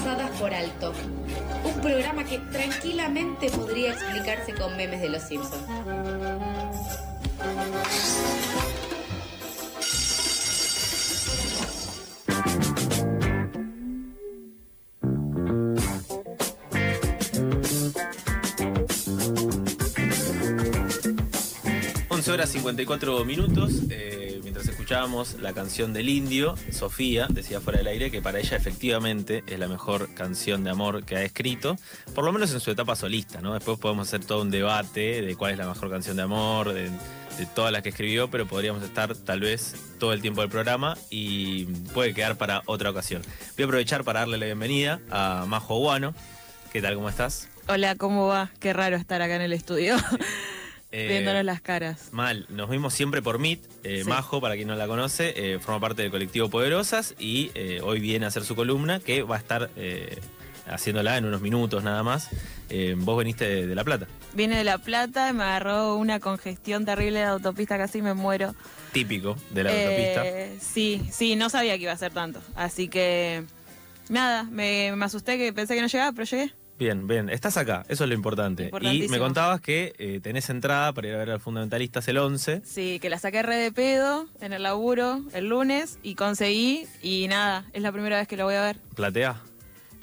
pasadas por alto. Un programa que tranquilamente podría explicarse con memes de los Simpsons. 11 horas 54 minutos. eh, escuchábamos la canción del indio, Sofía decía fuera del aire que para ella efectivamente es la mejor canción de amor que ha escrito, por lo menos en su etapa solista, ¿no? Después podemos hacer todo un debate de cuál es la mejor canción de amor, de, de todas las que escribió, pero podríamos estar tal vez todo el tiempo del programa y puede quedar para otra ocasión. Voy a aprovechar para darle la bienvenida a Majo Guano. ¿Qué tal? ¿Cómo estás? Hola, ¿cómo va? Qué raro estar acá en el estudio, Eh, viéndonos las caras. Mal, nos vimos siempre por Meet. Eh, Sí. Majo, para quien no la conoce, eh, forma parte del colectivo Poderosas y eh, hoy viene a hacer su columna que va a estar haciéndola en unos minutos nada más. Vos veniste de, de La Plata, Vine de La Plata, me agarró una congestión terrible de autopista, casi me muero. típico de la autopista. Sí, sí, no sabía que iba a ser tanto. Así que, nada, me, me asusté que pensé que no llegaba, pero llegué. Bien, bien, estás acá, eso es lo importante. Y me contabas que eh, tenés entrada para ir a ver al Fundamentalistas el 11. Sí, que la saqué re de pedo en el laburo el lunes y conseguí y nada, es la primera vez que lo voy a ver. ¿Platea?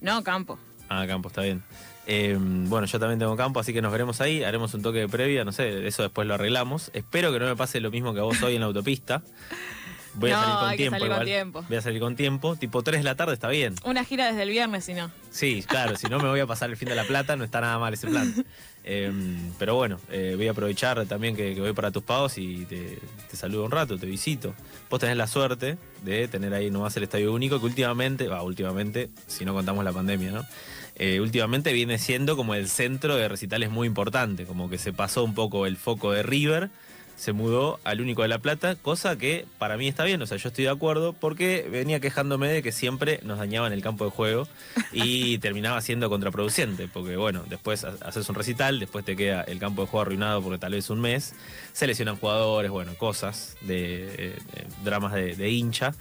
No, campo. Ah, campo, está bien. Eh, bueno, yo también tengo campo, así que nos veremos ahí, haremos un toque de previa, no sé, eso después lo arreglamos. Espero que no me pase lo mismo que a vos hoy en la autopista. Voy a salir con hay que tiempo con. Voy a salir con tiempo, tipo 3 de la tarde está bien. Una gira desde el viernes, si no. Sí, claro, si no me voy a pasar el fin de la plata, no está nada mal ese plan. Eh, pero bueno, eh, voy a aprovechar también que, que voy para tus pagos y te, te saludo un rato, te visito. Vos tenés la suerte de tener ahí nomás el Estadio Único, que últimamente, va, últimamente, si no contamos la pandemia, ¿no? Eh, últimamente viene siendo como el centro de recitales muy importante, como que se pasó un poco el foco de River, se mudó al único de La Plata, cosa que para mí está bien, o sea, yo estoy de acuerdo, porque venía quejándome de que siempre nos dañaban el campo de juego y terminaba siendo contraproducente, porque bueno, después ha- haces un recital, después te queda el campo de juego arruinado porque tal vez un mes, se lesionan jugadores, bueno, cosas de, eh, eh, dramas de, de hincha.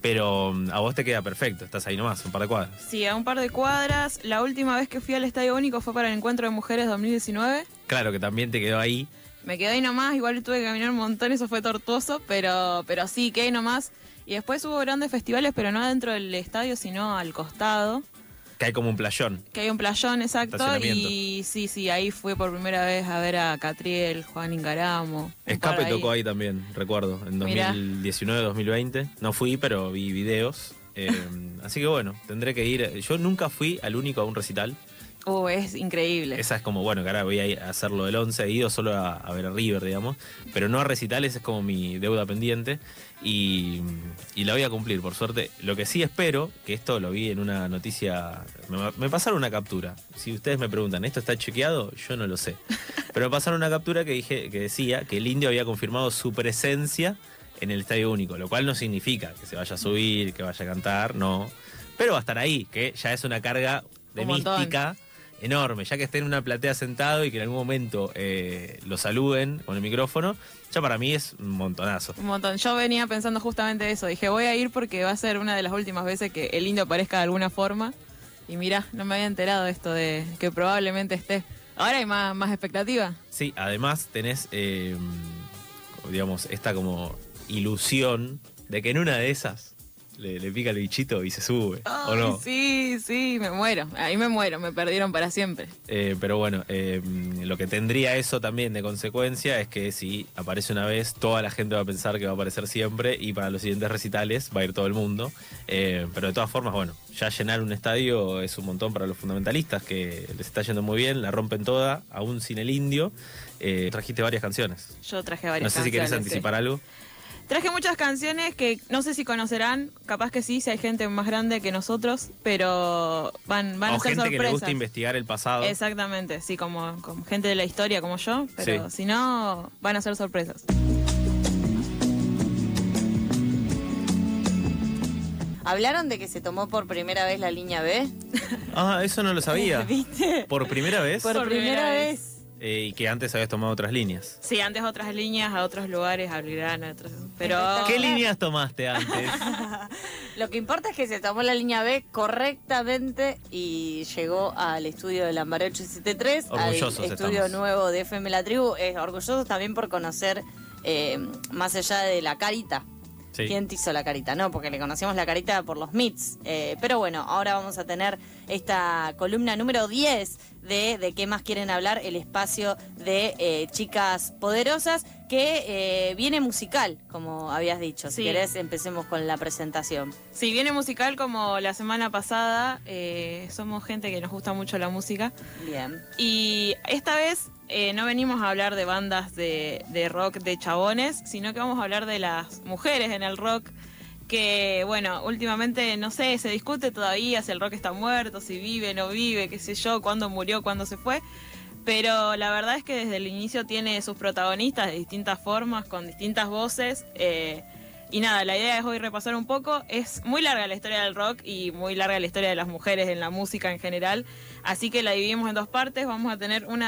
Pero mm, a vos te queda perfecto, estás ahí nomás, un par de cuadras. Sí, a un par de cuadras. La última vez que fui al Estadio Único fue para el Encuentro de Mujeres 2019. Claro que también te quedó ahí. Me quedé ahí nomás, igual tuve que caminar un montón, eso fue tortuoso, pero, pero sí, quedé ahí nomás. Y después hubo grandes festivales, pero no dentro del estadio, sino al costado, Que hay como un playón. que hay un playón exacto. Y sí, sí, ahí fue por primera vez a ver a Catriel, Juan Ingaramo. Escape tocó ahí también, recuerdo, en Mirá. 2019, 2020. No fui, pero vi videos. Eh, así que bueno, tendré que ir. Yo nunca fui al único a un recital. Oh, es increíble. Esa es como, bueno, que ahora voy a hacerlo del 11, he ido solo a, a ver a River, digamos. Pero no a recitales, es como mi deuda pendiente. Y, y la voy a cumplir, por suerte. Lo que sí espero, que esto lo vi en una noticia, me, me pasaron una captura. Si ustedes me preguntan, ¿esto está chequeado? Yo no lo sé. Pero me pasaron una captura que, dije, que decía que el indio había confirmado su presencia en el Estadio Único, lo cual no significa que se vaya a subir, que vaya a cantar, no. Pero va a estar ahí, que ya es una carga de Un montón. Enorme, ya que esté en una platea sentado y que en algún momento eh, lo saluden con el micrófono, ya para mí es un montonazo. Un montón. Yo venía pensando justamente eso. Dije, voy a ir porque va a ser una de las últimas veces que el indio aparezca de alguna forma. Y mira, no me había enterado de esto de que probablemente esté. Ahora hay más, más expectativa. Sí, además tenés, eh, digamos, esta como ilusión de que en una de esas le, le pica el bichito y se sube, ¿o Ay, no? Sí, sí, me muero. Ahí me muero, me perdieron para siempre. Eh, pero bueno, eh, lo que tendría eso también de consecuencia es que si aparece una vez, toda la gente va a pensar que va a aparecer siempre y para los siguientes recitales va a ir todo el mundo. Eh, pero de todas formas, bueno, ya llenar un estadio es un montón para los fundamentalistas que les está yendo muy bien, la rompen toda, aún sin el indio. Eh, trajiste varias canciones. Yo traje varias No sé si querés canciones, sí. anticipar algo. Traje muchas canciones que no sé si conocerán, capaz que sí, si hay gente más grande que nosotros, pero van, van o a ser gente que le sorpresas. gusta investigar el pasado. Exactamente, sí, como, como gente de la historia como yo, pero Sí. si no, van a ser sorpresas. ¿Hablaron de que se tomó por primera vez la línea B? Ah, eso no lo sabía. ¿Viste? Por primera vez. Por, Por primera, primera vez. Eh, y que antes habías tomado otras líneas. Sí, antes otras líneas, a otros lugares, a Belgrano, a otros- Pero ¿Qué líneas tomaste antes? Lo que importa es que se tomó la línea B correctamente y llegó al estudio de Lambaré 873, Orgullosos al estudio estamos. nuevo de FM La Tribu. Es orgulloso también por conocer, eh, más allá de la carita. Sí. ¿Quién te hizo la carita? No, porque le conocíamos la carita por los MITs. Eh, pero bueno, ahora vamos a tener esta columna número 10 de De qué más quieren hablar, el espacio de eh, chicas poderosas, que eh, viene musical, como habías dicho. Si Sí. querés, empecemos con la presentación. si viene musical como la semana pasada, eh, somos gente que nos gusta mucho la música. Bien. Y esta vez eh, no venimos a hablar de bandas de, rock de chabones, sino que vamos a hablar de las mujeres en el rock. Que bueno, últimamente no sé, se discute todavía si el rock está muerto, si vive, no vive, qué sé yo, cuándo murió, cuándo se fue. Pero la verdad es que desde el inicio tiene sus protagonistas de distintas formas, con distintas voces. eh, y nada, la idea es hoy repasar un poco. Es muy larga la historia del rock y muy larga la historia de las mujeres en la música en general. Así que la dividimos en dos partes. Vamos a tener un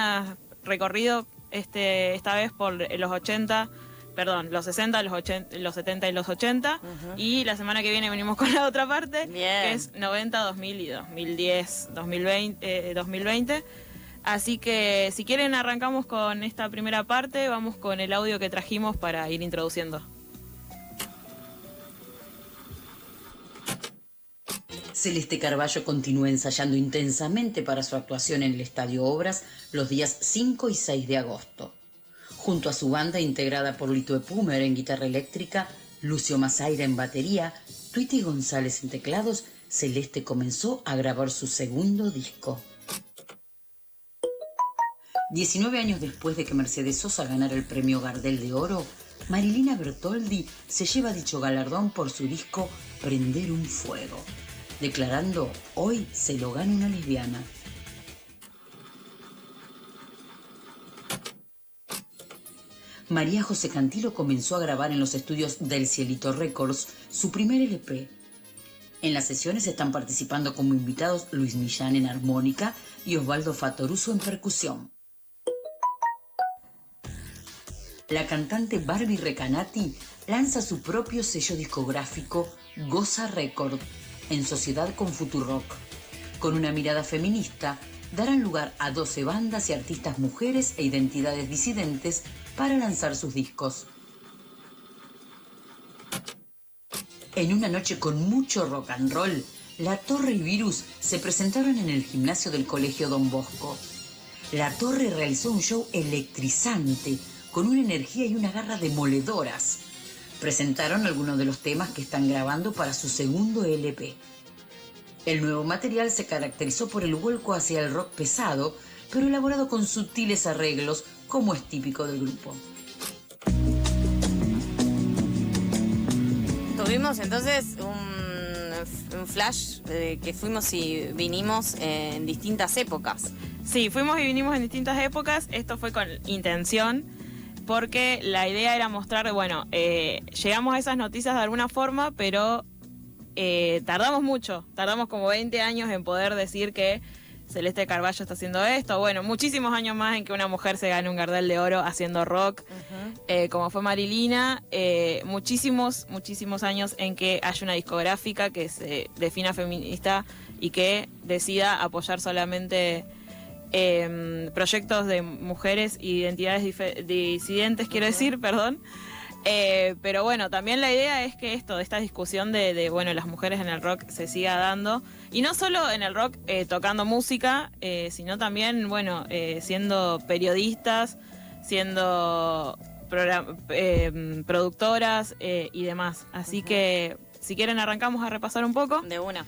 recorrido este, esta vez por los 80, perdón, los 60, los, 80, los 70 y los 80. Y la semana que viene venimos con la otra parte, Bien. que es 90, 2000 y 2010, 2020. eh, 2020. Así que si quieren arrancamos con esta primera parte, vamos con el audio que trajimos para ir introduciendo. Celeste Carballo continúa ensayando intensamente para su actuación en el Estadio Obras los días 5 y 6 de agosto. Junto a su banda integrada por Lito Epumer en guitarra eléctrica, Lucio Mazaira en batería, Tweety González en teclados, Celeste comenzó a grabar su segundo disco. 19 años después de que Mercedes Sosa ganara el premio Gardel de Oro, Marilina Bertoldi se lleva dicho galardón por su disco Prender un Fuego, declarando hoy se lo gana una lesbiana. María José Cantilo comenzó a grabar en los estudios del Cielito Records su primer LP. En las sesiones están participando como invitados Luis Millán en armónica y Osvaldo Fatoruso en percusión. La cantante Barbie Recanati lanza su propio sello discográfico Goza Record en sociedad con Futurock. Con una mirada feminista, darán lugar a 12 bandas y artistas mujeres e identidades disidentes para lanzar sus discos. En una noche con mucho rock and roll, La Torre y Virus se presentaron en el gimnasio del Colegio Don Bosco. La Torre realizó un show electrizante, con una energía y una garra demoledoras. Presentaron algunos de los temas que están grabando para su segundo LP. El nuevo material se caracterizó por el vuelco hacia el rock pesado, pero elaborado con sutiles arreglos, como es típico del grupo. Tuvimos entonces un, un flash de que fuimos y vinimos en distintas épocas. Sí, fuimos y vinimos en distintas épocas. Esto fue con intención, porque la idea era mostrar, bueno, eh, llegamos a esas noticias de alguna forma, pero eh, tardamos mucho. Tardamos como 20 años en poder decir que Celeste Carballo está haciendo esto. Bueno, muchísimos años más en que una mujer se gane un Gardel de Oro haciendo rock, eh, como fue Marilina. Eh, muchísimos, muchísimos años en que haya una discográfica que se defina feminista y que decida apoyar solamente eh, proyectos de mujeres e identidades disidentes, quiero decir, perdón. Eh, pero bueno, también la idea es que esto, esta discusión de, de, bueno, las mujeres en el rock se siga dando. Y no solo en el rock eh, tocando música, eh, sino también, bueno, siendo periodistas, siendo eh, productoras y demás. Así que, si quieren, arrancamos a repasar un poco. De una.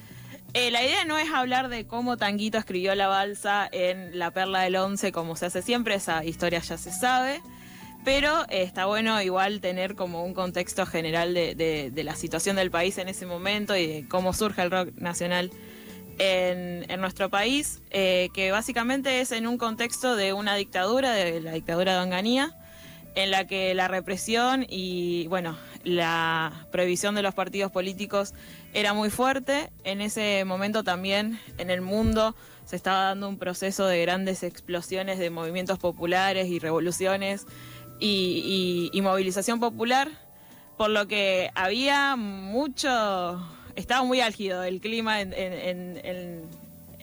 Eh, la idea no es hablar de cómo Tanguito escribió la balsa en La Perla del Once, como se hace siempre, esa historia ya se sabe. Pero eh, está bueno igual tener como un contexto general de, la situación del país en ese momento y de cómo surge el rock nacional en, en nuestro país, eh, que básicamente es en un contexto de una dictadura, de la dictadura de Onganía, en la que la represión y bueno, la prohibición de los partidos políticos era muy fuerte. En ese momento también en el mundo se estaba dando un proceso de grandes explosiones de movimientos populares y revoluciones y, y- y movilización popular. por lo que había mucho, estaba muy álgido el clima en, en- en- en-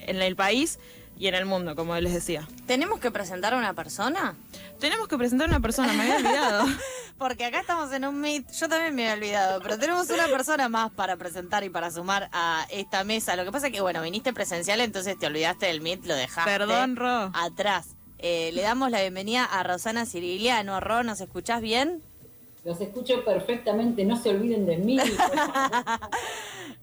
en el país y en el mundo, como les decía. ¿Tenemos que presentar a una persona? Tenemos que presentar a una persona, me había olvidado. Porque acá estamos en un meet, yo también me había olvidado, pero tenemos una persona más para presentar y para sumar a esta mesa. Lo que pasa es que, bueno, viniste presencial, entonces te olvidaste del meet, lo dejaste Perdón, Ro. atrás. Eh, le damos la bienvenida a Rosana Ciriliano. Ro, ¿nos escuchás bien? Los escucho perfectamente, no se olviden de mí.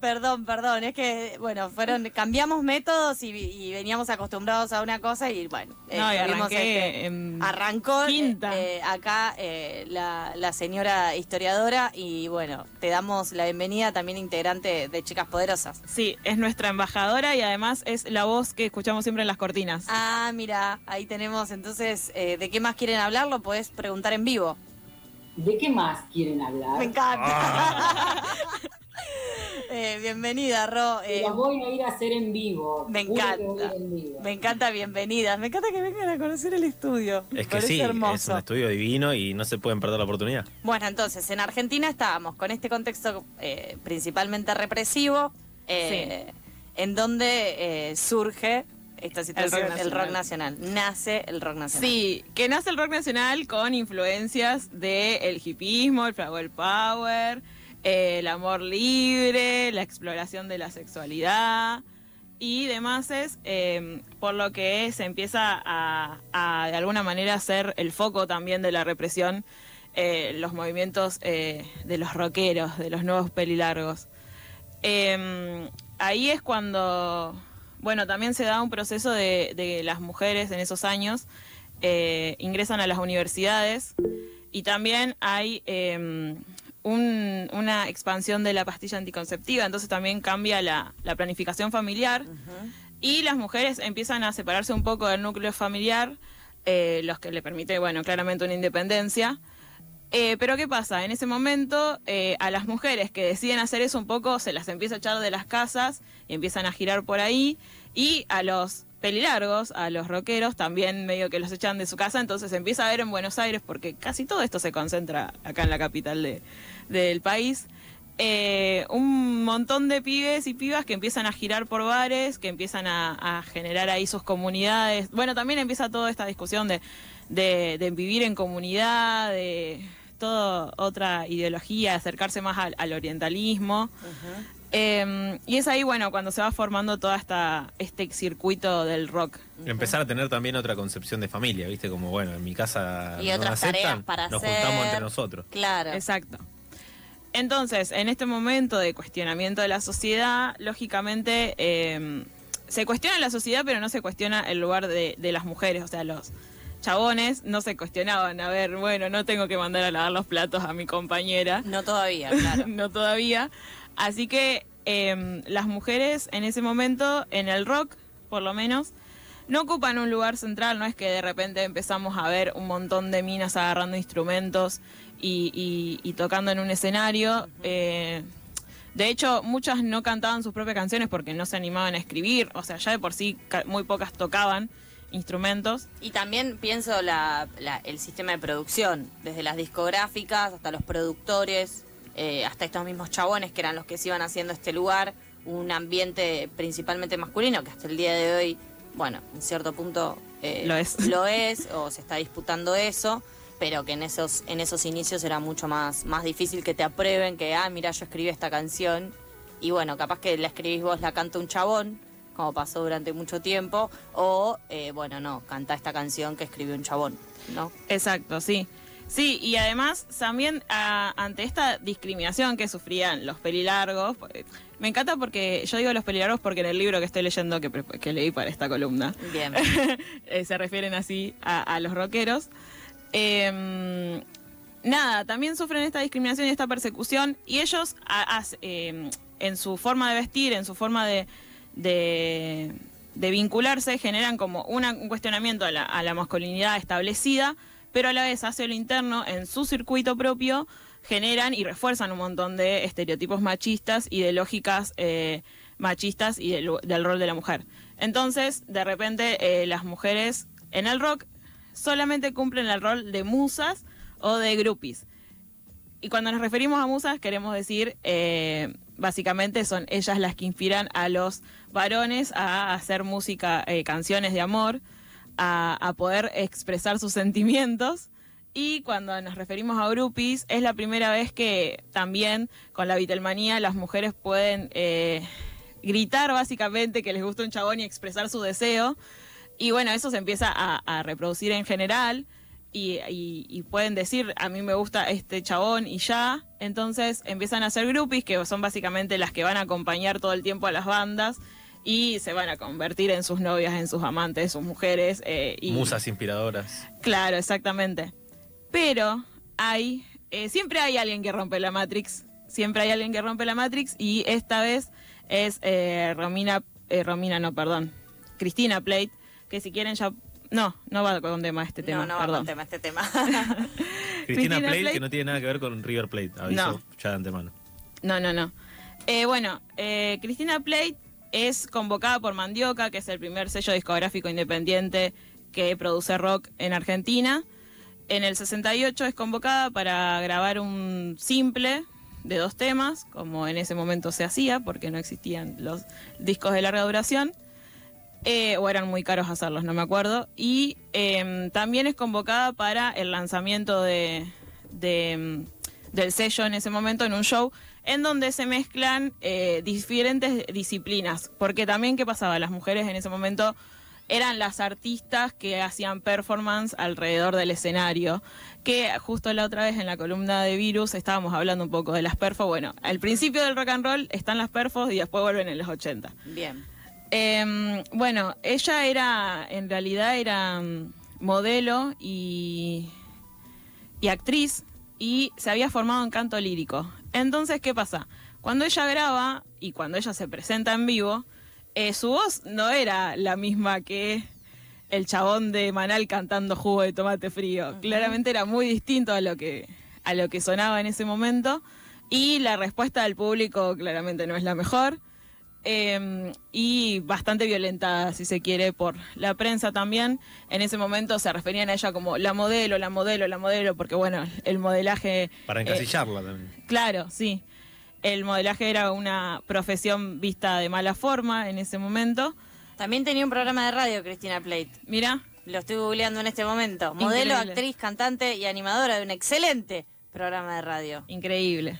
Perdón, perdón, es que, bueno, fueron, cambiamos métodos y, y veníamos acostumbrados a una cosa y, bueno, eh, No, y en arrancó eh, quinta. eh, acá eh, la, la señora historiadora y, bueno, te damos la bienvenida también integrante de Chicas Poderosas. Sí, es nuestra embajadora y además es la voz que escuchamos siempre en las cortinas. Ah, mira, ahí tenemos, entonces, eh, ¿de qué más quieren hablar? Lo podés preguntar en vivo. ¿De qué más quieren hablar? Me encanta. Eh, bienvenida, Ro. Y Eh, Las voy a ir a hacer en vivo. Me encanta. ir en vivo. Me encanta, bienvenidas. Me encanta que vengan a conocer el estudio. Es que sí, es un estudio divino y no se pueden perder la oportunidad. Bueno, entonces, en Argentina estábamos con este contexto eh, principalmente represivo, eh, en donde eh, surge esta situación, rock el rock, nacional. Nace el rock nacional. Sí, que nace el rock nacional con influencias del hipismo, el flower power, eh, el amor libre, la exploración de la sexualidad y demás, es, eh, por lo que se empieza a, de alguna manera ser el foco también de la represión, eh, los movimientos eh, de los rockeros, de los nuevos pelilargos. Eh, ahí es cuando, bueno, también se da un proceso de, de las mujeres en esos años, ingresan a las universidades y también hay eh, un- una expansión de la pastilla anticonceptiva, entonces también cambia la, la planificación familiar y las mujeres empiezan a separarse un poco del núcleo familiar, eh, los que le permite, bueno, claramente una independencia. Eh, pero ¿qué pasa? En ese momento eh, a las mujeres que deciden hacer eso un poco se las empieza a echar de las casas y empiezan a girar por ahí y a los pelilargos, a los rockeros también medio que los echan de su casa, entonces se empieza a ver en Buenos Aires porque casi todo esto se concentra acá en la capital de- del país. eh, un montón de pibes y pibas que empiezan a girar por bares, que empiezan a, a generar ahí sus comunidades. Bueno, también empieza toda esta discusión de, de- de vivir en comunidad, de toda otra ideología, acercarse más al, al orientalismo. Eh, y es ahí, bueno, cuando se va formando todo esta, este circuito del rock. Empezar a tener también otra concepción de familia, ¿viste? Como, bueno, en mi casa Y no otras aceptan, tareas para nos hacer. juntamos entre nosotros. Claro. Exacto. Entonces, en este momento de cuestionamiento de la sociedad, lógicamente eh, se cuestiona la sociedad, pero no se cuestiona el lugar de, de las mujeres. O sea, los chabones no se cuestionaban. A ver, bueno, no tengo que mandar a lavar los platos a mi compañera. No todavía, claro. no todavía. Así que eh, las mujeres en ese momento, en el rock, por lo menos, no ocupan un lugar central, no es que de repente empezamos a ver un montón de minas agarrando instrumentos y, y- y tocando en un escenario. Eh, de hecho, muchas no cantaban sus propias canciones porque no se animaban a escribir, o sea, ya de por sí muy pocas tocaban instrumentos. Y también pienso la, la- el sistema de producción, desde las discográficas hasta los productores, eh, hasta estos mismos chabones que eran los que se iban haciendo este lugar, un ambiente principalmente masculino que hasta el día de hoy, bueno, en cierto punto eh, Lo es. lo es, o se está disputando eso, pero que en esos, en esos inicios era mucho más, más difícil que te aprueben, que, ah, mira, yo escribí esta canción, y bueno, capaz que la escribís vos, la canta un chabón, como pasó durante mucho tiempo, o, eh, bueno, no, canta esta canción que escribió un chabón, ¿no? Exacto, sí. Sí, y además también a- ante esta discriminación que sufrían los pelilargos, eh, me encanta porque yo digo los pelilargos porque en el libro que estoy leyendo, que leí para esta columna, Bien. eh, se refieren así a, a los rockeros. Eh, nada, también sufren esta discriminación y esta persecución y ellos eh, en su forma de vestir, en su forma de, de, vincularse, generan como un cuestionamiento a la, masculinidad establecida, pero a la vez hacia lo interno, en su circuito propio, generan y refuerzan un montón de estereotipos machistas y de lógicas eh, machistas y del, del rol de la mujer. Entonces, de repente, eh, las mujeres en el rock solamente cumplen el rol de musas o de groupies. y cuando nos referimos a musas queremos decir, eh, básicamente son ellas las que inspiran a los varones a hacer música, eh, canciones de amor, a, poder expresar sus sentimientos. Y cuando nos referimos a groupies, es la primera vez que también con la Beatlemanía las mujeres pueden eh, gritar básicamente que les gusta un chabón y expresar su deseo. Y bueno, eso se empieza a, a reproducir en general y, y- y pueden decir, a mí me gusta este chabón y ya. Entonces empiezan a hacer groupies, que son básicamente las que van a acompañar todo el tiempo a las bandas y se van a convertir en sus novias, en sus amantes, sus mujeres. eh, y, Musas inspiradoras. Claro, exactamente. Pero hay, eh, siempre hay alguien que rompe la Matrix. Siempre hay alguien que rompe la Matrix y esta vez es eh, Romina, Romina no, perdón, Cristina Plate, que si quieren ya... No, no va con tema este tema, no, no va perdón. con tema este tema. Cristina Cristina Plate, Plate. que no tiene nada que ver con River Plate, aviso No. ya de antemano. No, no, no. Eh, bueno, eh, Cristina Plate es convocada por Mandioca, que es el primer sello discográfico independiente que produce rock en Argentina. En el 68 es convocada para grabar un simple de dos temas, como en ese momento se hacía, porque no existían los discos de larga duración. Eh, o eran muy caros hacerlos, no me acuerdo. Y em, también es convocada para el lanzamiento de, de, em, del sello en ese momento en un show en donde se mezclan eh, diferentes disciplinas. Porque también, ¿qué pasaba? Las mujeres en ese momento eran las artistas que hacían performance alrededor del escenario. Que justo la otra vez en la columna de Virus estábamos hablando un poco de las perfos. Bueno, al principio del rock and roll están las perfos y después vuelven en los 80. Bien. Eh, bueno, ella era, en realidad era mm, modelo y, y actriz y se había formado en canto lírico. Entonces, ¿qué pasa? Cuando ella graba y cuando ella se presenta en vivo, eh, su voz no era la misma que el chabón de Manal cantando jugo de tomate frío. Claramente era muy distinto a lo que a lo que sonaba en ese momento y la respuesta del público claramente no es la mejor. Eh, y bastante violentada, si se quiere, por la prensa también. En ese momento se referían a ella como la modelo, la modelo, la modelo, porque bueno, el modelaje... Para eh, encasillarla también. Claro, sí. El modelaje era una profesión vista de mala forma en ese momento. También tenía un programa de radio, Cristina Plate. Mira, Lo estoy googleando en este momento. Modelo, Increíble. actriz, cantante y animadora de un excelente programa de radio. increíble.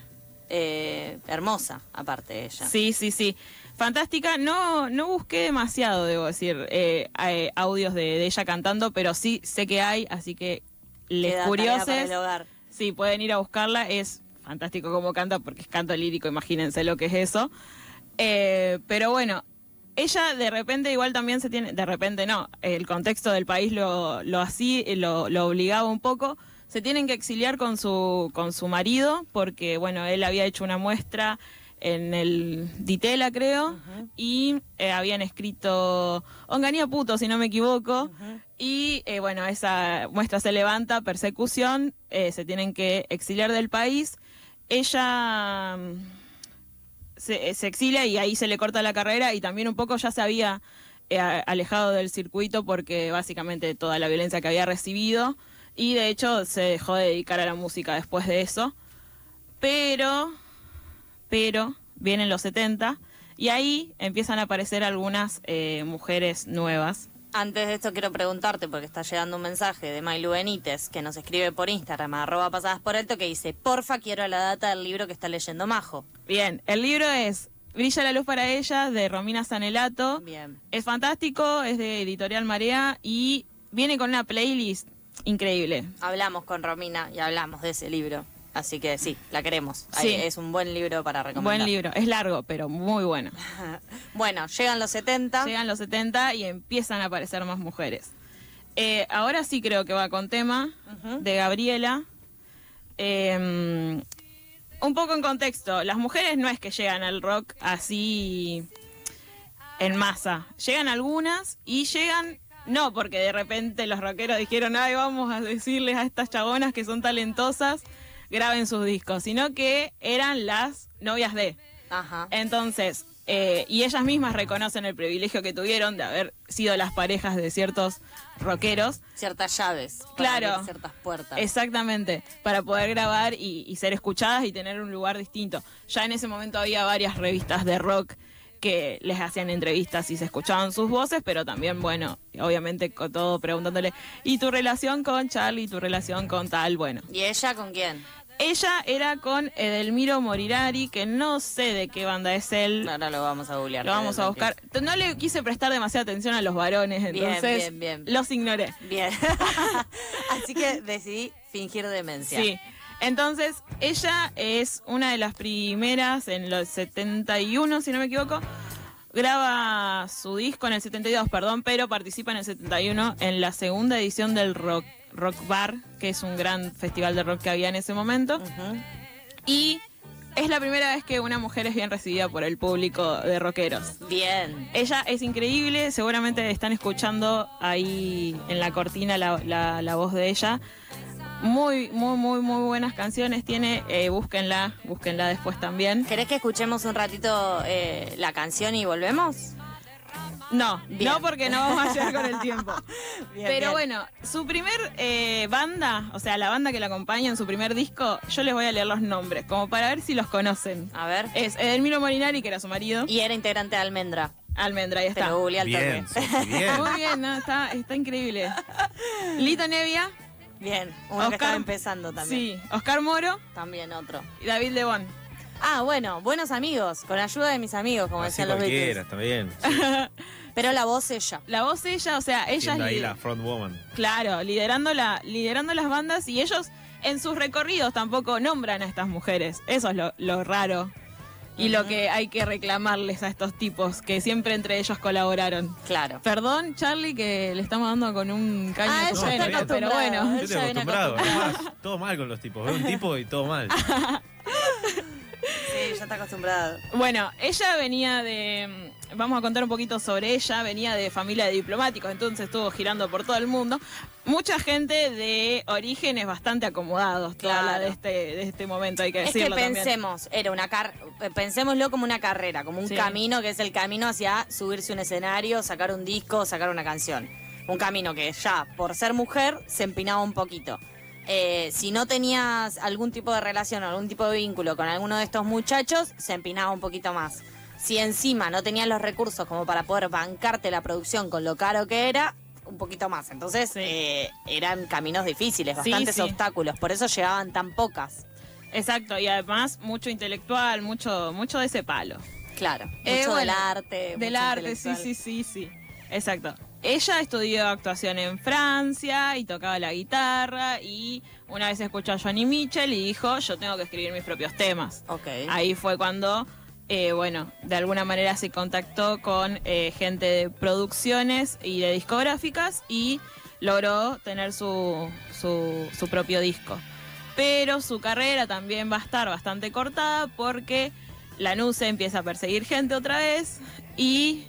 Eh, hermosa, aparte ella. Sí, sí, sí. Fantástica. No, no busqué demasiado, debo decir, eh, eh, audios de, de ella cantando, pero sí sé que hay, así que les Queda sí, pueden ir a buscarla. Es fantástico cómo canta, porque es canto lírico, imagínense lo que es eso. Eh, pero bueno, ella de repente igual también se tiene, de repente no, el contexto del país lo, lo así, lo, lo obligaba un poco. Se tienen que exiliar con su, con su marido, porque bueno, él había hecho una muestra en el Ditela, creo, y eh, habían escrito Onganía puto, si no me equivoco, y eh, bueno, esa muestra se levanta, persecución, eh, se tienen que exiliar del país. Ella mm, se, se exilia y ahí se le corta la carrera y también un poco ya se había eh, alejado del circuito porque básicamente toda la violencia que había recibido y de hecho se dejó de dedicar a la música después de eso. Pero, pero vienen los 70 y ahí empiezan a aparecer algunas eh, mujeres nuevas. Antes de esto quiero preguntarte, porque está llegando un mensaje de Mailu Benítez, que nos escribe por Instagram, arroba pasadas por alto, que dice, porfa, quiero la data del libro que está leyendo Majo. Bien, el libro es Brilla la luz para ella de Romina Sanelato. Bien. Es fantástico, es de Editorial Marea y viene con una playlist increíble. Hablamos con Romina y hablamos de ese libro. Así que sí, la queremos. Sí. Es un buen libro para recomendar. Buen libro, es largo, pero muy bueno. Bueno, llegan los 70. Llegan los 70 y empiezan a aparecer más mujeres. Eh, ahora sí creo que va con tema de Gabriela. Eh, un poco en contexto, las mujeres no es que llegan al rock así en masa. Llegan algunas y llegan, no porque de repente los rockeros dijeron, ay, vamos a decirles a estas chabonas que son talentosas, graben sus discos, sino que eran las novias de. Ajá. Entonces, Eh, y ellas mismas reconocen el privilegio que tuvieron de haber sido las parejas de ciertos rockeros. Ciertas llaves. Claro. Ciertas puertas. Exactamente, para poder grabar y, y ser escuchadas y tener un lugar distinto. Ya en ese momento había varias revistas de rock que les hacían entrevistas y se escuchaban sus voces, pero también, bueno, obviamente con todo preguntándole, ¿y tu relación con Charlie? ¿Tu relación con tal? Bueno, ¿Y ella con quién? ella era con Edelmiro Morirari, que no sé de qué banda es él. Ahora lo vamos a googlear. Lo vamos a buscar. No le quise prestar demasiada atención a los varones, Bien, entonces bien, bien. los ignoré. Bien. Así que decidí fingir demencia. Sí. Entonces, ella es una de las primeras en los 71, si no me equivoco. Graba su disco en el 72, perdón, pero participa en el 71 en la segunda edición del Rock, rock Bar, que es un gran festival de rock que había en ese momento. Y es la primera vez que una mujer es bien recibida por el público de rockeros. Bien. Ella es increíble, seguramente están escuchando ahí en la cortina la, la- la voz de ella. Muy, muy, muy, muy buenas canciones tiene, eh, búsquenla, búsquenla después también. ¿Querés que escuchemos un ratito eh, la canción y volvemos? No, Bien. no porque no vamos a llegar con el tiempo. Bien, Pero bien. bueno, su primer eh, banda, o sea, la banda que la acompaña en su primer disco, yo les voy a leer los nombres, como para ver si los conocen. A ver. Es Edelmiro Morinari, que era su marido, Y era integrante de Almendra. Almendra, ahí Te está. lo googleé al Bien, bien. Muy bien, ¿no? está, está increíble. Lito Nevia, Bien. Uno que estaba empezando también. Sí, Oscar Moro También otro. y David Lebón. Ah, bueno, buenos amigos, con ayuda de mis amigos, como Así decían los Beatles. está bien. Pero la voz ella. La voz ella, o sea, ella Siendo es ahí la front woman. claro, liderando la, liderando las bandas y ellos en sus recorridos tampoco nombran a estas mujeres. Eso es lo, lo raro. Y lo que hay que reclamarles a estos tipos que siempre entre ellos colaboraron. Claro. Perdón, Charlie, que le estamos dando con un caño Ah, de está género, pero bueno. Yo viene acostumbrado. además, todo mal con los tipos. Veo un tipo y todo mal. Sí, ya está acostumbrada. Bueno, ella venía de. Vamos a contar un poquito sobre ella. Venía de familia de diplomáticos, entonces estuvo girando por todo el mundo. Mucha gente de orígenes bastante acomodados, toda Claro. la de este, de este momento, hay que Es que decirlo también. pensemos, era una car pensémoslo como una carrera, como un Sí. camino que es el camino hacia subirse un escenario, sacar un disco, sacar una canción. Un camino que ya, por ser mujer, se empinaba un poquito. Eh, si no tenías algún tipo de relación o algún tipo de vínculo con alguno de estos muchachos, se empinaba un poquito más. Si encima no tenías los recursos como para poder bancarte la producción con lo caro que era, un poquito más. Entonces, Sí. eh, eran caminos difíciles, bastantes sí. obstáculos. Por eso llegaban tan pocas. Exacto, y además mucho intelectual, mucho, mucho de ese palo. Claro, mucho Eh, del bueno, arte. Del mucho arte, sí, sí, sí, sí. Exacto. Ella estudió actuación en Francia y tocaba la guitarra y una vez escuchó a Johnny Mitchell y dijo, yo tengo que escribir mis propios temas. Ok. Ahí fue cuando, eh, bueno, de alguna manera se contactó con eh, gente de producciones y de discográficas y logró tener su, su, propio disco. Pero su carrera también va a estar bastante cortada porque Lanuse empieza a perseguir gente otra vez y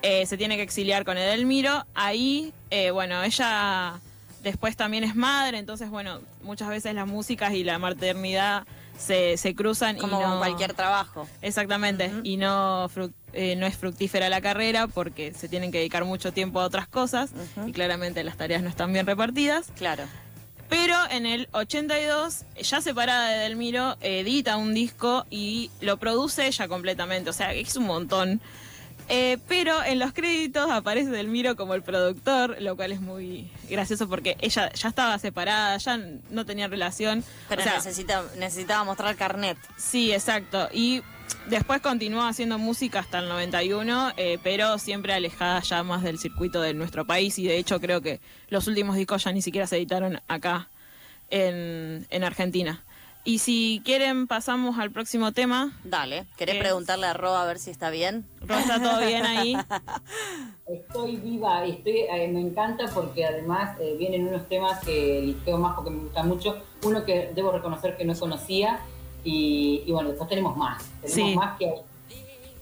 eh, se tiene que exiliar con Edelmiro. Ahí, bueno, ella después también es madre, entonces, bueno, muchas veces las músicas y la maternidad se, se cruzan Como y no... cualquier trabajo. Exactamente, y no, eh, no es fructífera la carrera porque se tienen que dedicar mucho tiempo a otras cosas y claramente las tareas no están bien repartidas. Claro. Pero en el 82, ya separada de Delmiro, edita un disco y lo produce ella completamente, o sea, es un montón. Eh, pero en los créditos aparece Delmiro como el productor, lo cual es muy gracioso porque ella ya estaba separada, ya no tenía relación. Pero O sea, necesita, necesitaba mostrar carnet. Sí, exacto. Y después continuó haciendo música hasta el 91, eh, pero siempre alejada ya más del circuito de nuestro país. Y de hecho creo que los últimos discos ya ni siquiera se editaron acá en, en Argentina. Y si quieren pasamos al próximo tema. Dale. ¿Querés preguntarle a Ro a ver si está bien? Ro, ¿Está todo bien ahí? Estoy viva, estoy, eh, me encanta porque además eh, vienen unos temas que eligió más porque me gustan mucho. Uno que debo reconocer que no conocía y, y bueno, después tenemos más. Tenemos Sí. más que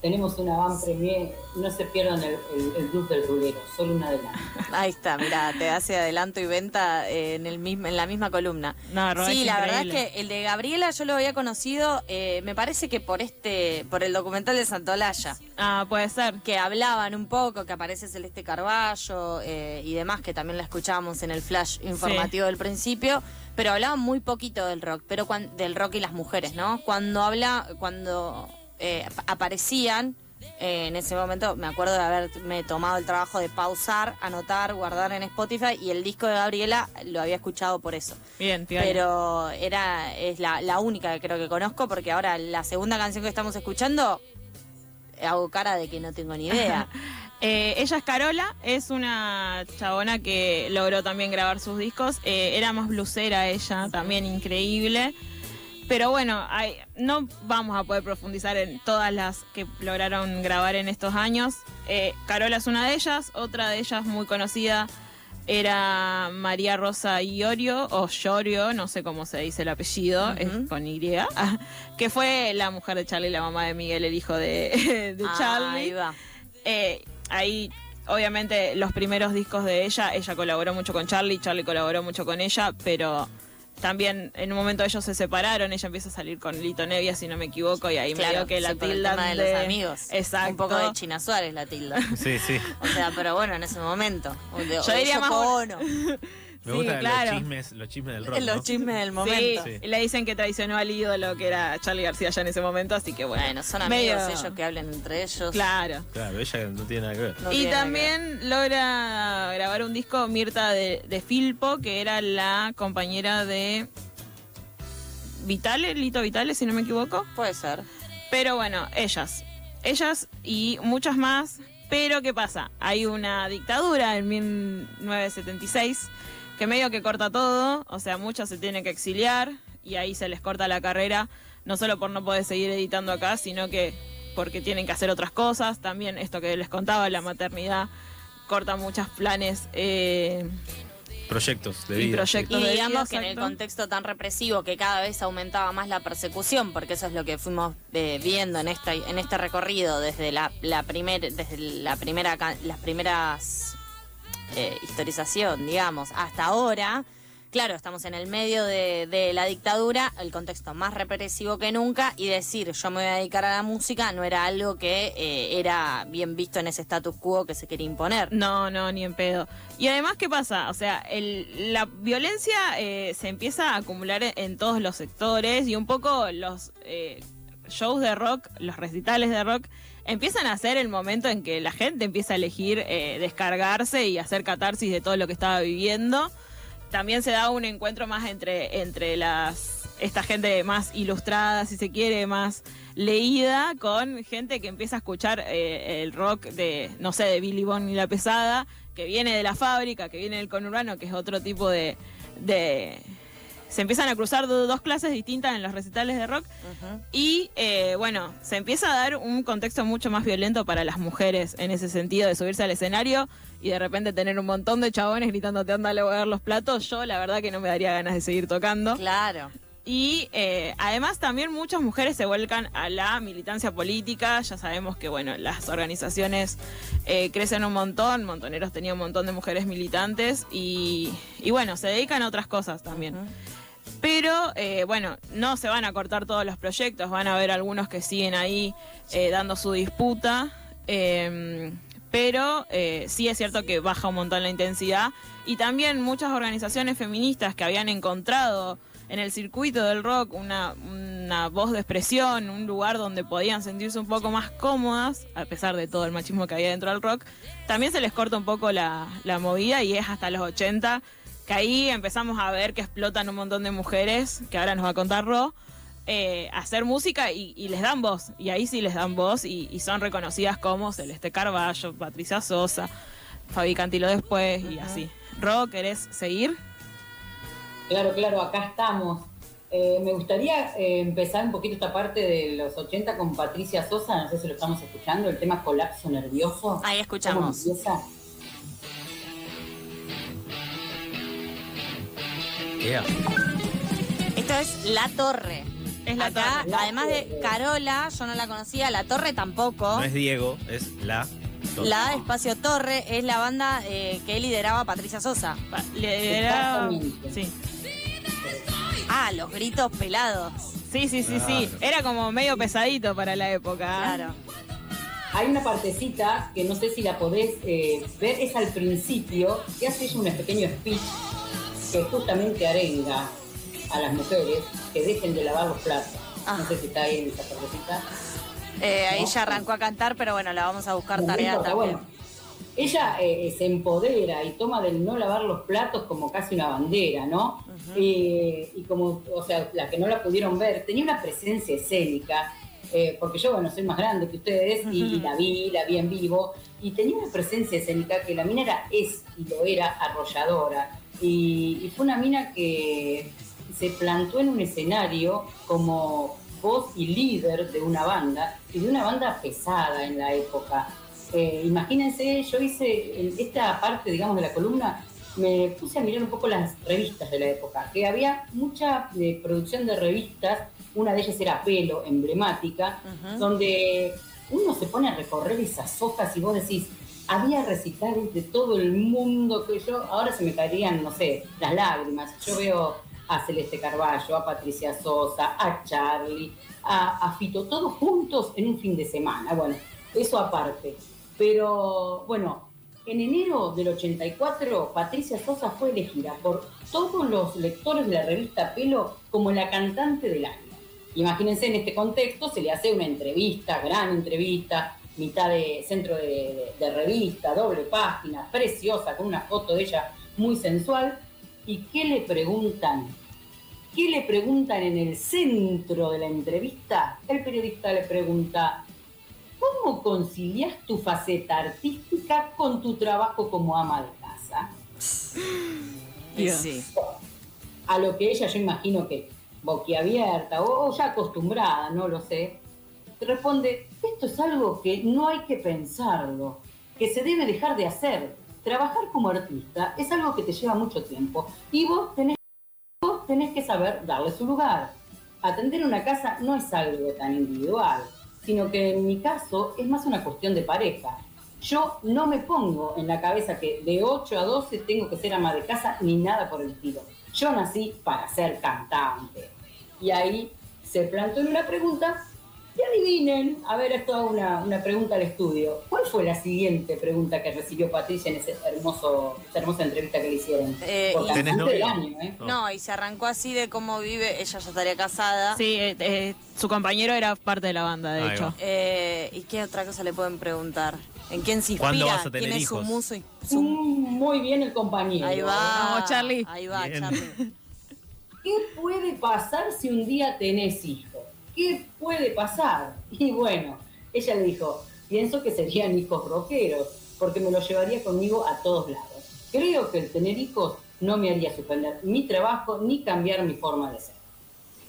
tenemos una van premier, no se pierdan el, el, el club del rulero, solo un adelanto. Ahí está, mira, te hace adelanto y venta eh, en el mismo, en la misma columna. No, sí, es la verdad es que el de Gabriela yo lo había conocido, eh, me parece que por este, por el documental de Santolaya, Ah, puede ser. que hablaban un poco, que aparece Celeste Carballo eh, y demás, que también la escuchábamos en el flash informativo del principio, pero hablaban muy poquito del rock, pero cuan- del rock y las mujeres, ¿no? Cuando habla, cuando eh, ap- aparecían, eh, en ese momento me acuerdo de haberme tomado el trabajo de pausar, anotar, guardar en Spotify y el disco de Gabriela lo había escuchado por eso. Bien, piola. Pero era es la, la única que creo que conozco porque ahora la segunda canción que estamos escuchando hago cara de que no tengo ni idea. Eh, ella es Carola, es una chabona que logró también grabar sus discos. Eh, era más blusera ella, también increíble. Pero bueno, hay- no vamos a poder profundizar en todas las que lograron grabar en estos años. Eh, Carola es una de ellas, otra de ellas muy conocida era María Rosa Iorio, o Llorio, no sé cómo se dice el apellido, es con Y, que fue la mujer de Charlie, la mamá de Miguel, el hijo de, de Ah, Charlie. ahí va. Eh, ahí, obviamente, los primeros discos de ella, ella colaboró mucho con Charlie, Charlie colaboró mucho con ella, pero también en un momento ellos se separaron, ella empieza a salir con Lito Nevia, si no me equivoco, y ahí Claro, medio que la sí, tema de, los amigos. Exacto. Un poco de China Suárez la tilda. Sí, sí. O sea, pero bueno, en ese momento. O de- o Yo diría más Yoko bueno. Ono. Me Sí, gustan claro. los chismes, los chismes del rock. Los ¿no? chismes del Sí, momento. Sí. y le dicen que traicionó al ídolo que era Charlie García ya en ese momento, así que bueno. Bueno, son amigos medio- ellos que hablen entre ellos. Claro. Claro, ella no tiene nada que ver. No y también logra grabar un disco Mirta de, de Filpo, que era la compañera de Vitale, Lito Vitale, si no me equivoco. Puede ser. Pero bueno, ellas. Ellas y muchas más. Pero ¿qué pasa? Hay una dictadura en 1976 que medio que corta todo. O sea, muchos se tienen que exiliar y ahí se les corta la carrera. No solo por no poder seguir editando acá, sino que porque tienen que hacer otras cosas. También esto que les contaba, la maternidad, corta muchos planes. eh, Proyectos de Y vida. proyectos. Y de digamos vida, que en el contexto tan represivo que cada vez aumentaba más la persecución, porque eso es lo que fuimos eh, viendo en esta en este recorrido desde la, la primer, desde la primera las primeras eh, historización, digamos, hasta ahora. Claro, estamos en el medio de, la dictadura, el contexto más represivo que nunca, y decir yo me voy a dedicar a la música no era algo que eh, era bien visto en ese status quo que se quería imponer. No, no, ni en pedo. Y además, ¿qué pasa? O sea, la violencia eh, se empieza a acumular en, en todos los sectores y un poco los eh, shows de rock, los recitales de rock, empiezan a ser el momento en que la gente empieza a elegir eh, descargarse y hacer catarsis de todo lo que estaba viviendo. También se da un encuentro más entre, entre las esta gente más ilustrada, si se quiere, más leída, con gente que empieza a escuchar eh, el rock de, no sé, de Billy Bond y La Pesada, que viene de la fábrica, que viene del conurbano, que es otro tipo de... de- se empiezan a cruzar do- dos clases distintas en los recitales de rock y eh, bueno, se empieza a dar un contexto mucho más violento para las mujeres en ese sentido de subirse al escenario y de repente tener un montón de chabones gritándote anda a lavar los platos. Yo la verdad que no me daría ganas de seguir tocando. Claro. Y eh, además también muchas mujeres se vuelcan a la militancia política. Ya sabemos que bueno, las organizaciones eh, crecen un montón. Montoneros tenía un montón de mujeres militantes y, y bueno, se dedican a otras cosas también. Pero eh, bueno, no se van a cortar todos los proyectos, van a haber algunos que siguen ahí eh, dando su disputa. eh, pero eh, sí es cierto que baja un montón la intensidad. Y también muchas organizaciones feministas que habían encontrado en el circuito del rock una, una voz de expresión, un lugar donde podían sentirse un poco más cómodas, a pesar de todo el machismo que había dentro del rock, también se les corta un poco la, la movida y es hasta los 80 que ahí empezamos a ver que explotan un montón de mujeres, que ahora nos va a contar Ro, eh, hacer música y, y les dan voz. Y ahí sí les dan voz y, y son reconocidas como Celeste Carballo, Patricia Sosa, Fabi Cantilo después y así. Ro, ¿querés seguir? Claro, claro, acá estamos. Eh, me gustaría eh, empezar un poquito esta parte de los 80 con Patricia Sosa, no sé si lo estamos escuchando, el tema colapso nervioso. Ahí escuchamos. ¿Cómo empieza? Yeah. Esto es La Torre. Es la Acá, torre. además de Carola, yo no la conocía, La Torre tampoco. No es Diego, es la. La Espacio Torre es la banda eh, que lideraba Patricia Sosa. Pa- Exactamente. Sí. Ah, los gritos pelados. Sí, sí, sí, sí. Claro. Era como medio pesadito para la época. Claro. Hay una partecita que no sé si la podés eh, ver, es al principio, que hace ella un pequeño speech que justamente arenga a las mujeres que dejen de lavar los platos. Ah. No sé si está ahí en esa partecita. Eh, ahí No. ya arrancó a cantar, pero bueno, la vamos a buscar tarea también. bueno. Ella eh, se empodera y toma del no lavar los platos como casi una bandera, ¿no? Eh, y como, o sea, las que no la pudieron ver, tenía una presencia escénica, eh, porque yo, bueno, soy más grande que ustedes y, y la vi, la vi en vivo, y tenía una presencia escénica que la mina era, es y lo era arrolladora. Y, y fue una mina que se plantó en un escenario como voz y líder de una banda, y de una banda pesada en la época. Eh, imagínense, yo hice esta parte, digamos, de la columna, me puse a mirar un poco las revistas de la época, que había mucha eh, producción de revistas, una de ellas era Pelo, emblemática, donde uno se pone a recorrer esas hojas y vos decís, había recitales de todo el mundo que yo, ahora se me caerían, no sé, las lágrimas. Yo veo a Celeste Carballo, a Patricia Sosa, a Charlie, a, a Fito, todos juntos en un fin de semana. Bueno, eso aparte. Pero bueno, en enero del 84, Patricia Sosa fue elegida por todos los lectores de la revista Pelo como la cantante del año. Imagínense, en este contexto se le hace una entrevista, gran entrevista, mitad de centro de, de- de revista, doble página, preciosa, con una foto de ella muy sensual. ¿Y qué le preguntan? ¿Qué le preguntan en el centro de la entrevista? El periodista le pregunta, ¿cómo concilias tu faceta artística con tu trabajo como ama de casa? Dios. a lo que ella yo imagino que boquiabierta o, o ya acostumbrada, no lo sé, te responde, esto es algo que no hay que pensarlo, que se debe dejar de hacer. Trabajar como artista es algo que te lleva mucho tiempo y vos tenés, que saber darle su lugar. Atender una casa no es algo tan individual, sino que en mi caso es más una cuestión de pareja. Yo no me pongo en la cabeza que de 8 a 12 tengo que ser ama de casa ni nada por el estilo. Yo nací para ser cantante. Y ahí se plantó en una pregunta y adivinen, a ver, esto hago una, una pregunta al estudio. ¿Cuál fue la siguiente pregunta que recibió Patricia en ese hermoso, esa hermosa entrevista que le hicieron? Eh, Por y- cantante ¿Tenés novio? del año, ¿eh? No. No, y se arrancó así de cómo vive, ella ya estaría casada. Sí, eh, eh, su compañero era parte de la banda, de Ahí hecho. Eh, ¿Y qué otra cosa le pueden preguntar? ¿En quién se inspira? ¿Cuándo vas a tener ¿Quién es hijos? su muso? y- su- Mm, Muy bien el compañero. Ahí va. Vamos, Charlie. Ahí va, Bien. Charlie. ¿Qué puede pasar si un día tenés hijos? ¿Qué puede pasar? Y bueno, ella le dijo, pienso que serían hijos rockeros, porque me los llevaría conmigo a todos lados. Creo que el tener hijos no me haría suspender mi trabajo ni cambiar mi forma de ser.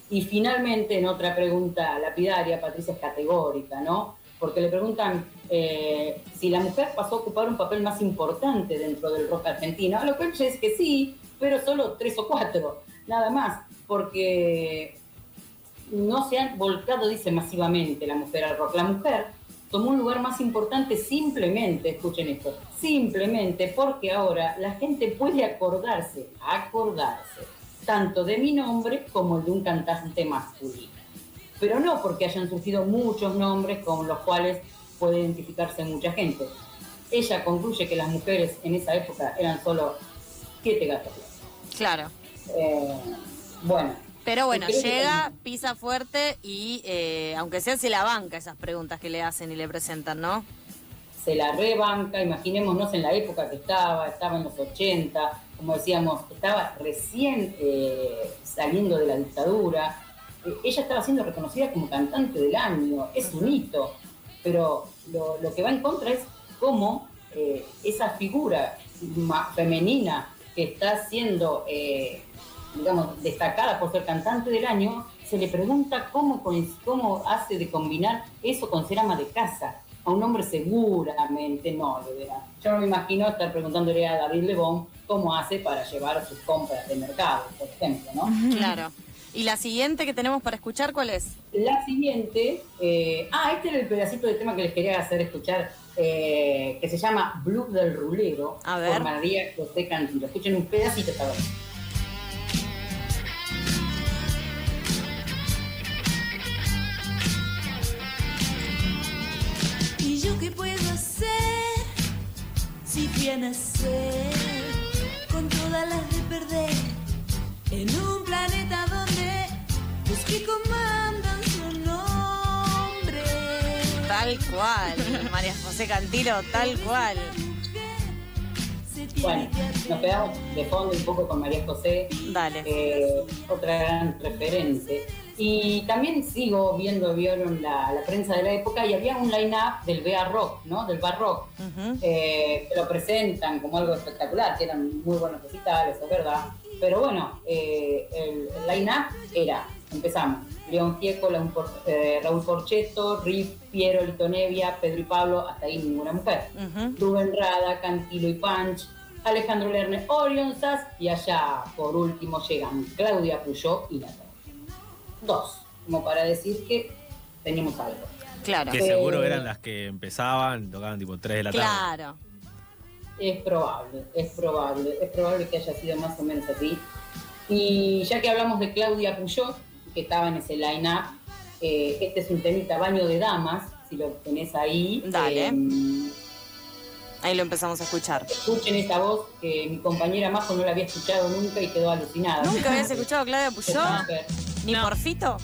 Y finalmente, en otra pregunta lapidaria, Patricia es categórica, ¿no? Porque le preguntan eh, si la mujer pasó a ocupar un papel más importante dentro del rock argentino, a lo que es que sí, pero solo tres o cuatro, nada más, porque no se han volcado, dice, masivamente la mujer al rock. La mujer tomó un lugar más importante simplemente, escuchen esto, simplemente porque ahora la gente puede acordarse, acordarse, tanto de mi nombre como el de un cantante masculino. Pero no porque hayan surgido muchos nombres con los cuales puede identificarse mucha gente. Ella concluye que las mujeres en esa época eran solo siete gatos. Claro. Eh, bueno, Pero bueno, llega, pisa fuerte y eh, aunque sea se la banca esas preguntas que le hacen y le presentan, ¿no? se la rebanca, imaginémonos en la época que estaba, estaba en los 80, como decíamos, estaba recién eh, saliendo de la dictadura, Eh, ella estaba siendo reconocida como cantante del año, es un hito, pero lo, lo que va en contra es cómo eh, esa figura ma- femenina que está siendo, eh, digamos, destacada por ser cantante del año, se le pregunta cómo, cómo hace de combinar eso con ser ama de casa. A un hombre seguramente no lo verá. Yo no me imagino estar preguntándole a David Lebón cómo hace para llevar sus compras de mercado, por ejemplo, ¿no? Claro. ¿Y la siguiente que tenemos para escuchar cuál es? La siguiente, eh, ah, este era el pedacito de tema que les quería hacer escuchar, eh, que se llama Blues del Rulero, A ver. por María José Cantilo. Escuchen un pedacito, esta vez. ¿Y yo qué puedo hacer si viene a ser con todas las de perder en un planeta los que comandan su nombre? Tal cual, María José Cantilo, tal cual. Bueno, nos quedamos de fondo un poco con María José, Dale. eh, otra gran referente. Y también sigo viendo, vieron la, la prensa de la época y había un line-up del Bea Rock, ¿no? Del bar rock. Ujú. eh, que lo presentan como algo espectacular, que eran muy buenos recitales, es verdad. Pero bueno, eh, el, el line-up era, empezamos, León Gieco, Raúl, Por- eh, Raúl Porchetto, Riff, Piero, Lito Nevia, Pedro y Pablo, hasta ahí ninguna mujer. Rubén Rada, Cantilo y Punch, Alejandro Lerner, Orion Sass, y allá por último llegan Claudia Puyó y la Torre. Dos, como para decir que teníamos algo. Claro. Que Eh, seguro eran las que empezaban, tocaban tipo 3 de la tarde. Claro. Es probable, es probable, es probable que haya sido más o menos así. Y ya que hablamos de Claudia Puyó, que estaba en ese line-up, eh, este es un temita baño de damas, si lo tenés ahí. Dale. eh, Ahí lo empezamos a escuchar. escuchen esa voz que mi compañera Majo no la había escuchado nunca y quedó alucinada. ¿Nunca habías escuchado a Claudia Puyó? Mujer. ¿Ni No. por Fito?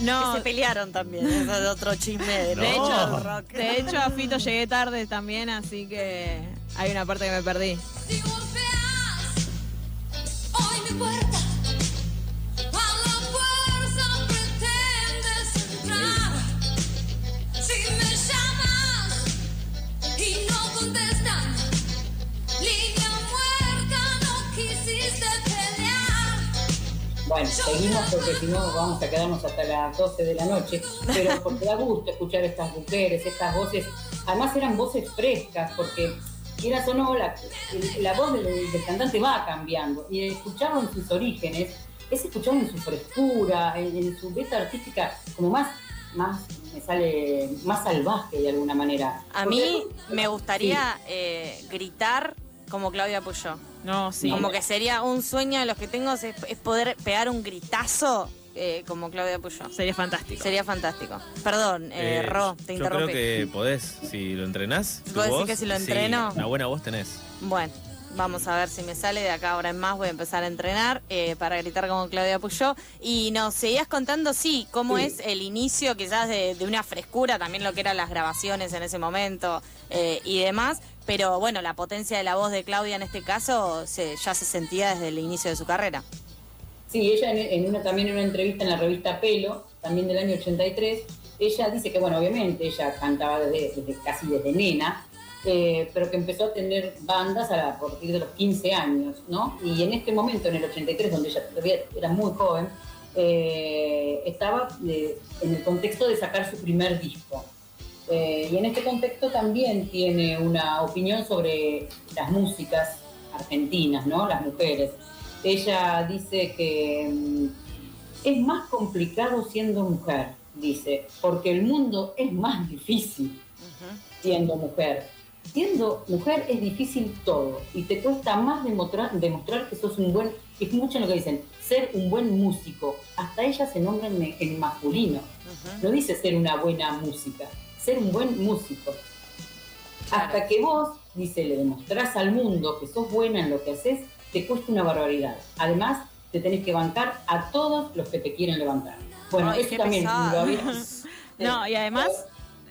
No, Que se pelearon también. Eso es otro chisme de, de No. hecho, rock. de hecho a Fito llegué tarde también, así que hay una parte que me perdí. Si golpeas hoy mi Bueno, seguimos porque si no vamos a quedarnos hasta las 12 de la noche, pero porque da gusto escuchar estas mujeres, estas voces, además eran voces frescas, porque quieras o no, la, la voz del, del cantante va cambiando, y escucharlo en sus orígenes es escucharlo en su frescura, en, en su beta artística, como más, más, me sale más salvaje de alguna manera. A mí me gustaría eh, gritar como Claudia Puyó. No, sí. Como que sería un sueño de los que tengo es, es poder pegar un gritazo eh, como Claudia Puyó. Sería fantástico. Sería fantástico. Perdón, eh, Eh, Ro, te yo creo interrumpí. que podés, si lo entrenás. tu ¿Vos decís voz, que si lo sí, entreno? una buena voz tenés. Bueno, vamos a ver si me sale de acá ahora en más. Voy a empezar a entrenar eh, para gritar como Claudia Puyó. Y nos seguías contando, sí, cómo Sí. es el inicio quizás de, de una frescura, también lo que eran las grabaciones en ese momento eh, y demás. Pero bueno, la potencia de la voz de Claudia en este caso se- ya se sentía desde el inicio de su carrera. Sí, ella en, una, también en una entrevista en la revista Pelo, también del año 83, ella dice que, bueno, obviamente ella cantaba desde, casi desde nena, eh, pero que empezó a tener bandas a partir de los 15 años, ¿no? Y en este momento, en el 83, donde ella todavía era muy joven, eh, estaba eh, en el contexto de sacar su primer disco. Eh, y en este contexto también tiene una opinión sobre las músicas argentinas, ¿no? Las mujeres. Ella dice que mm, es más complicado siendo mujer, dice, porque el mundo es más difícil siendo mujer. Siendo mujer es difícil todo y te cuesta más demostrar, demostrar que sos un buen, es mucho lo que dicen, ser un buen músico. Hasta ella se nombra en, en masculino. No dice ser una buena música, ser un buen músico. Hasta que vos, dice, le demostrás al mundo que sos buena en lo que haces, te cuesta una barbaridad. Además, te tenés que bancar a todos los que te quieren levantar. Bueno, Ay, eso también pesado. lo había- No, y además,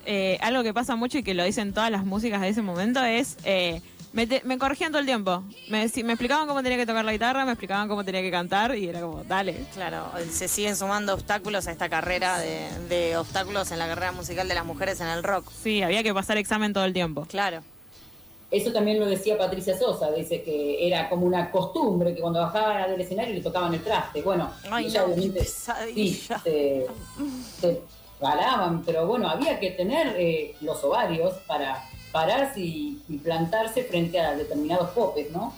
eh, algo que pasa mucho y que lo dicen todas las músicas de ese momento es. eh, me, te- me corregían todo el tiempo. Me, me explicaban cómo tenía que tocar la guitarra, me explicaban cómo tenía que cantar y era como, dale. Claro, se siguen sumando obstáculos a esta carrera de, de obstáculos en la carrera musical de las mujeres en el rock. Sí, había que pasar examen todo el tiempo. Claro. Eso también lo decía Patricia Sosa, dice que era como una costumbre que cuando bajaba del escenario le tocaban el traste. Bueno, Ay, ella no, qué obviamente sí, se paraban, pero bueno, había que tener eh, los ovarios para pararse y, y plantarse frente a determinados popes, ¿no?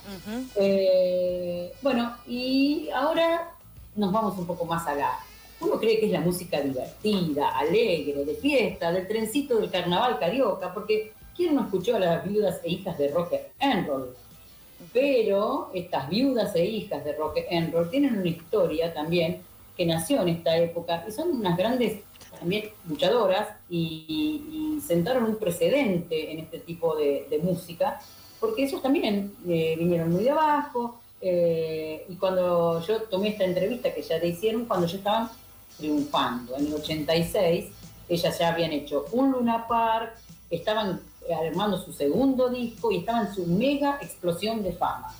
Eh, bueno, y ahora nos vamos un poco más allá. Uno cree que es la música divertida, alegre, de fiesta, del trencito del carnaval carioca, porque ¿quién no escuchó a las viudas e hijas de Rock and Roll? Pero estas viudas e hijas de Rock and Roll tienen una historia también que nació en esta época y son unas grandes también luchadoras y, sentaron un precedente en este tipo de, música, porque ellos también eh, vinieron muy de abajo, eh, y cuando yo tomé esta entrevista que ya te hicieron, cuando ya estaban triunfando, en el 86, ellas ya habían hecho un Luna Park, estaban armando su segundo disco y estaban en su mega explosión de fama.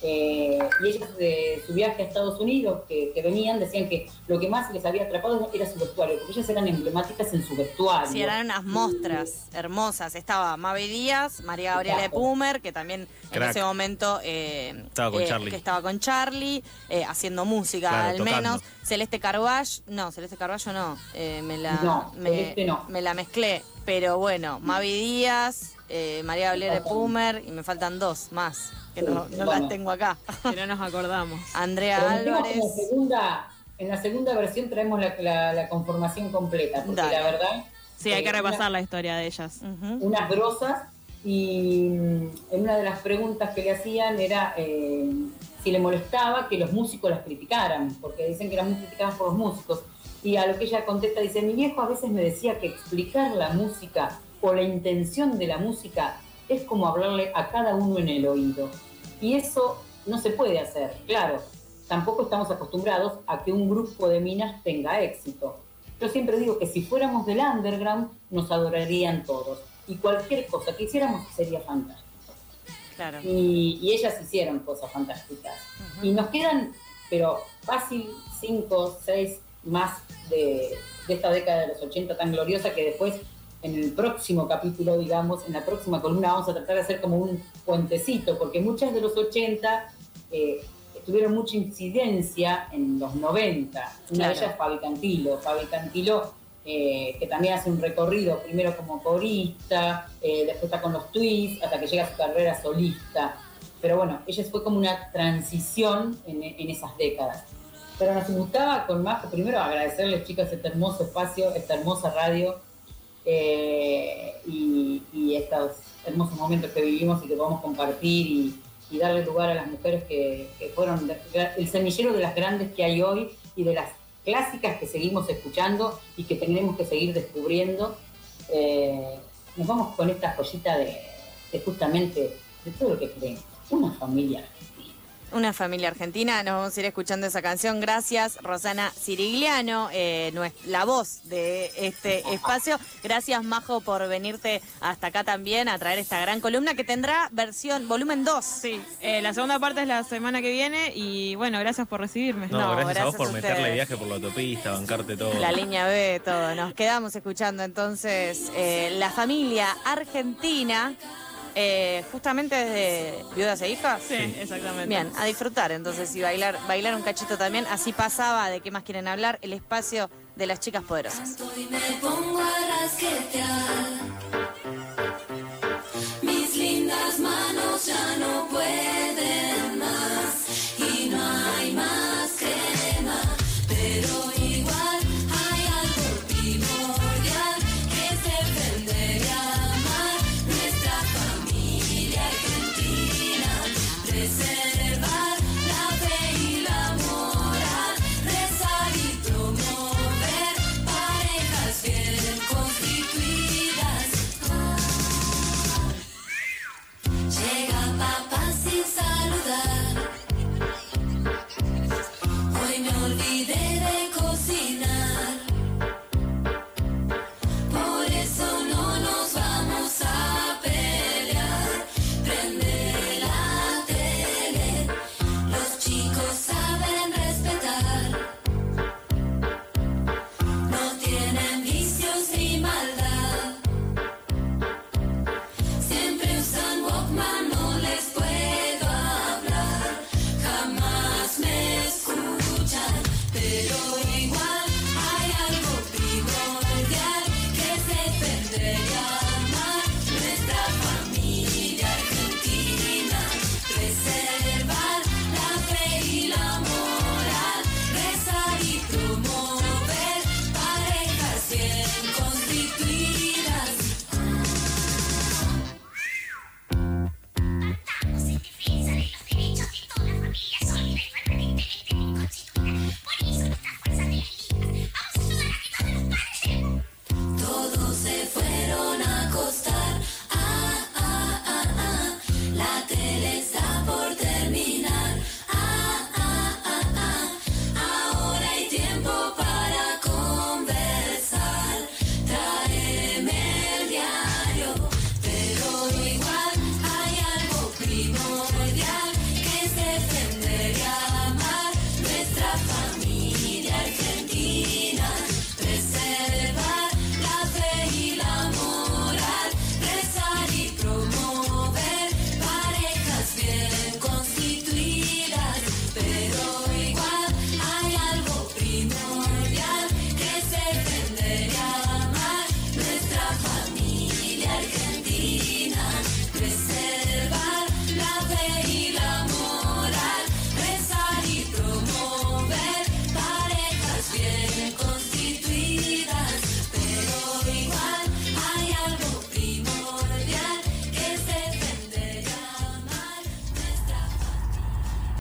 Eh, y ellas de su viaje a Estados Unidos, que, que, venían, decían que lo que más les había atrapado era su vestuario, porque ellas eran emblemáticas en su vestuario. Sí, eran unas mostras hermosas. Estaba Mabe Díaz, María Gabriela de Pumer, que también Crack. en ese momento eh, estaba con eh, Charlie, que estaba con Charlie eh, haciendo música Claro, al tocando. menos. Celeste Carballo, no, Celeste Carballo no, eh, me, la, No, me, no. me la mezclé. Pero bueno, Mavi Díaz, eh, María Gabriela de Pumer y me faltan dos más, que no, no Bueno. las tengo acá. Que no nos acordamos. Andrea Álvarez. En la, segunda, en la segunda versión traemos la, la- la conformación completa, porque Dale. la verdad, Sí, hay que repasar una- la historia de ellas. Unas grosas, y mm, en una de las preguntas que le hacían era eh, si le molestaba que los músicos las criticaran, porque dicen que eran muy criticadas por los músicos. Y a lo que ella contesta, dice, mi viejo a veces me decía que explicar la música o la intención de la música es como hablarle a cada uno en el oído. Y eso no se puede hacer, claro. Tampoco estamos acostumbrados a que un grupo de minas tenga éxito. Yo siempre digo que si fuéramos del underground, nos adorarían todos. Y cualquier cosa que hiciéramos sería fantástico. Claro. Y, y ellas hicieron cosas fantásticas. Y nos quedan, pero fácil, cinco, seis más de, de esta década de los 80 tan gloriosa que después en el próximo capítulo, digamos, en la próxima columna vamos a tratar de hacer como un puentecito, porque muchas de los 80 eh, tuvieron mucha incidencia en los 90. Una Claro. de ellas es Fabi Cantilo. Fabi Cantilo, eh, que también hace un recorrido, primero como corista, eh, después está con los twists, hasta que llega a su carrera solista. Pero bueno, ella fue como una transición en, en esas décadas. Pero nos gustaba con más, primero agradecerles chicas este hermoso espacio, esta hermosa radio eh, y, estos hermosos momentos que vivimos y que podemos compartir y, darle lugar a las mujeres que, fueron el semillero de las grandes que hay hoy y de las clásicas que seguimos escuchando y que tenemos que seguir descubriendo. Eh, nos vamos con esta joyita de, de justamente de todo lo que queremos, una familia. Una familia argentina, nos vamos a ir escuchando esa canción. Gracias, Rosana Cirigliano, eh, la voz de este espacio. Gracias, Majo, por venirte hasta acá también a traer esta gran columna que tendrá versión volumen 2. Sí, eh, la segunda parte es la semana que viene y bueno, gracias por recibirme. No, No, gracias, a vos por a meterle viaje por la autopista, bancarte todo. La línea B, todo. Nos quedamos escuchando entonces eh, la familia argentina, eh, justamente desde Viudas e Hijas. Sí, exactamente. Bien, a disfrutar entonces y bailar, bailar un cachito también. Así pasaba de qué más quieren hablar el espacio de las chicas poderosas. y me pongo a